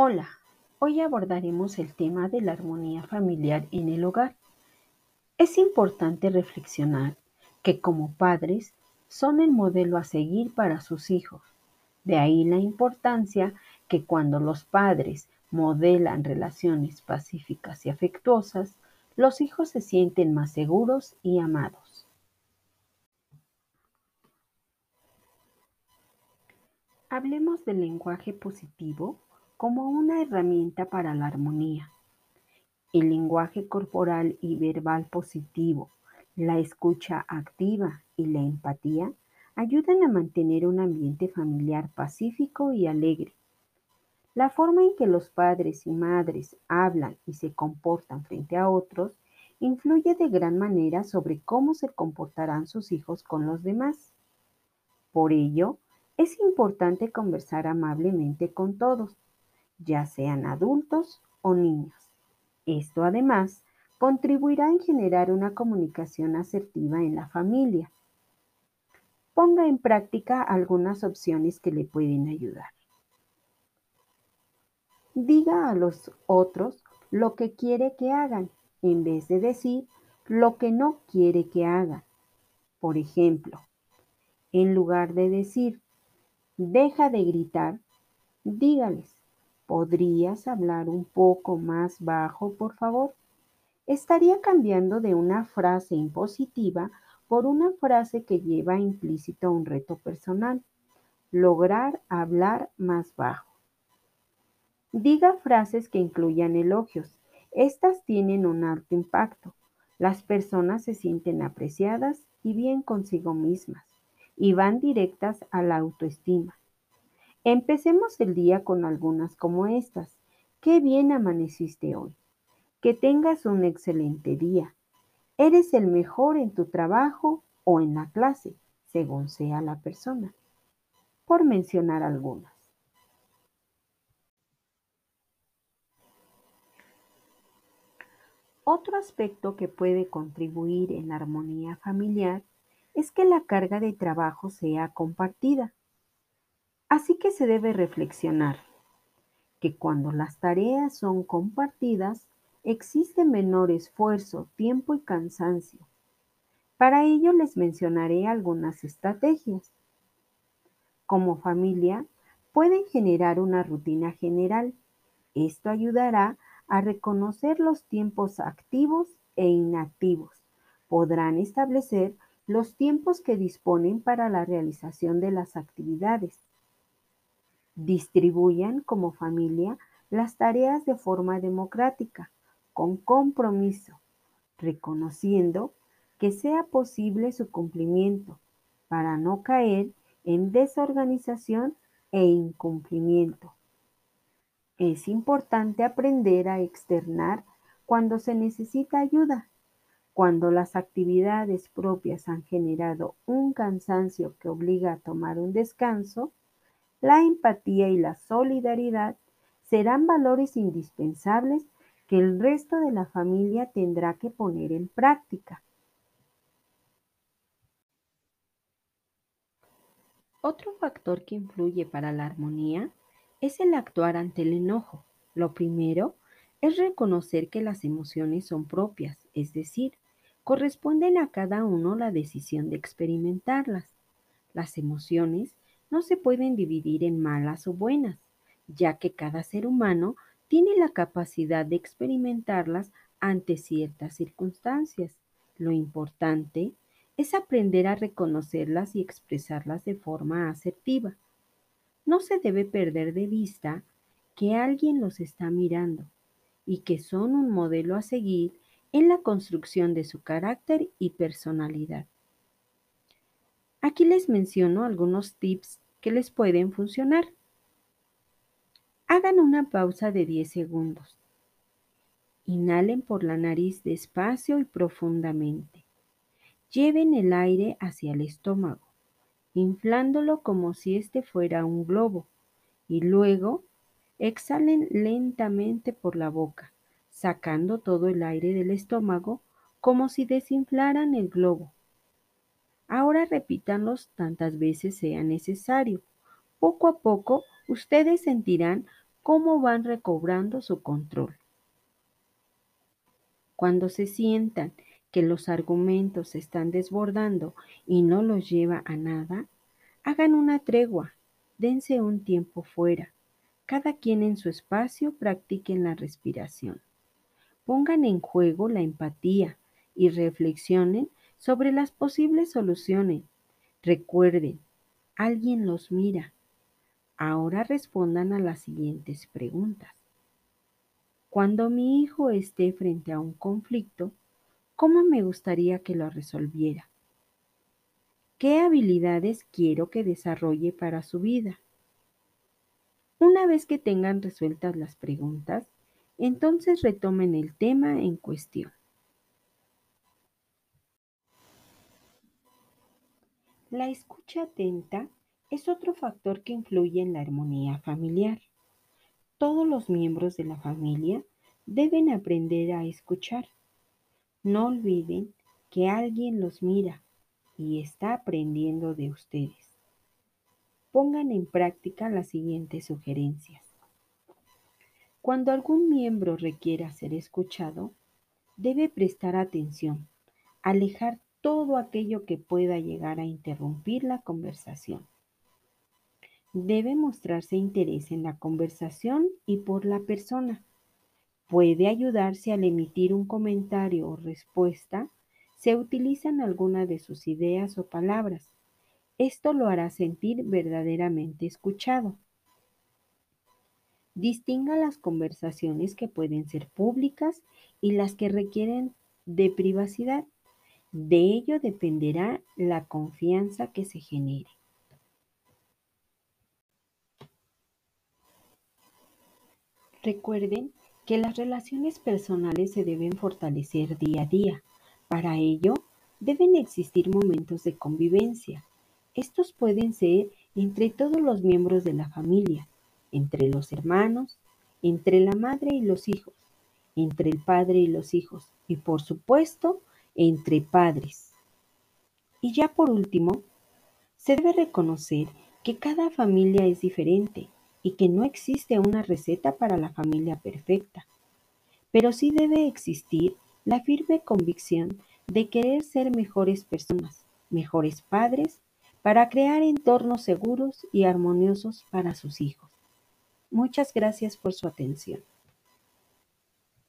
Hola, hoy abordaremos el tema de la armonía familiar en el hogar. Es importante reflexionar que como padres son el modelo a seguir para sus hijos. De ahí la importancia que cuando los padres modelan relaciones pacíficas y afectuosas, los hijos se sienten más seguros y amados. Hablemos del lenguaje positivo como una herramienta para la armonía. El lenguaje corporal y verbal positivo, la escucha activa y la empatía ayudan a mantener un ambiente familiar pacífico y alegre. La forma en que los padres y madres hablan y se comportan frente a otros influye de gran manera sobre cómo se comportarán sus hijos con los demás. Por ello, es importante conversar amablemente con todos, ya sean adultos o niños. Esto además contribuirá en generar una comunicación asertiva en la familia. Ponga en práctica algunas opciones que le pueden ayudar. Diga a los otros lo que quiere que hagan en vez de decir lo que no quiere que hagan. Por ejemplo, en lugar de decir, deja de gritar, dígales, ¿Podrías hablar un poco más bajo, por favor? Estaría cambiando de una frase impositiva por una frase que lleva implícito un reto personal. Lograr hablar más bajo. Diga frases que incluyan elogios. Estas tienen un alto impacto. Las personas se sienten apreciadas y bien consigo mismas y van directas a la autoestima. Empecemos el día con algunas como estas. Qué bien amaneciste hoy. Que tengas un excelente día. Eres el mejor en tu trabajo o en la clase, según sea la persona. Por mencionar algunas. Otro aspecto que puede contribuir en la armonía familiar es que la carga de trabajo sea compartida. Así que se debe reflexionar que cuando las tareas son compartidas, existe menor esfuerzo, tiempo y cansancio. Para ello les mencionaré algunas estrategias. Como familia, pueden generar una rutina general. Esto ayudará a reconocer los tiempos activos e inactivos. Podrán establecer los tiempos que disponen para la realización de las actividades Distribuyan como familia las tareas de forma democrática, con compromiso, reconociendo que sea posible su cumplimiento para no caer en desorganización e incumplimiento. Es importante aprender a externar cuando se necesita ayuda, cuando las actividades propias han generado un cansancio que obliga a tomar un descanso, la empatía y la solidaridad serán valores indispensables que el resto de la familia tendrá que poner en práctica. Otro factor que influye para la armonía es el actuar ante el enojo. Lo primero es reconocer que las emociones son propias, es decir, corresponden a cada uno la decisión de experimentarlas. Las emociones no se pueden dividir en malas o buenas, ya que cada ser humano tiene la capacidad de experimentarlas ante ciertas circunstancias. Lo importante es aprender a reconocerlas y expresarlas de forma asertiva. No se debe perder de vista que alguien los está mirando y que son un modelo a seguir en la construcción de su carácter y personalidad. Aquí les menciono algunos tips que les pueden funcionar. Hagan una pausa de 10 segundos. Inhalen por la nariz despacio y profundamente. Lleven el aire hacia el estómago, inflándolo como si este fuera un globo, y luego exhalen lentamente por la boca, sacando todo el aire del estómago como si desinflaran el globo. Ahora repítanlos tantas veces sea necesario. Poco a poco ustedes sentirán cómo van recobrando su control. Cuando se sientan que los argumentos se están desbordando y no los lleva a nada, hagan una tregua, dense un tiempo fuera. Cada quien en su espacio practiquen la respiración. Pongan en juego la empatía y reflexionen sobre las posibles soluciones. Recuerden, alguien los mira. Ahora respondan a las siguientes preguntas. Cuando mi hijo esté frente a un conflicto, ¿cómo me gustaría que lo resolviera? ¿Qué habilidades quiero que desarrolle para su vida? Una vez que tengan resueltas las preguntas, entonces retomen el tema en cuestión. La escucha atenta es otro factor que influye en la armonía familiar. Todos los miembros de la familia deben aprender a escuchar. No olviden que alguien los mira y está aprendiendo de ustedes. Pongan en práctica las siguientes sugerencias. Cuando algún miembro requiera ser escuchado, debe prestar atención, alejar todo aquello que pueda llegar a interrumpir la conversación. Debe mostrarse interés en la conversación y por la persona. Puede ayudarse al emitir un comentario o respuesta se utilizan algunas de sus ideas o palabras. Esto lo hará sentir verdaderamente escuchado. Distinga las conversaciones que pueden ser públicas y las que requieren de privacidad. De ello dependerá la confianza que se genere. Recuerden que las relaciones personales se deben fortalecer día a día. Para ello, deben existir momentos de convivencia. Estos pueden ser entre todos los miembros de la familia, entre los hermanos, entre la madre y los hijos, entre el padre y los hijos y por supuesto entre padres. Y ya por último, se debe reconocer que cada familia es diferente y que no existe una receta para la familia perfecta, pero sí debe existir la firme convicción de querer ser mejores personas, mejores padres, para crear entornos seguros y armoniosos para sus hijos. Muchas gracias por su atención.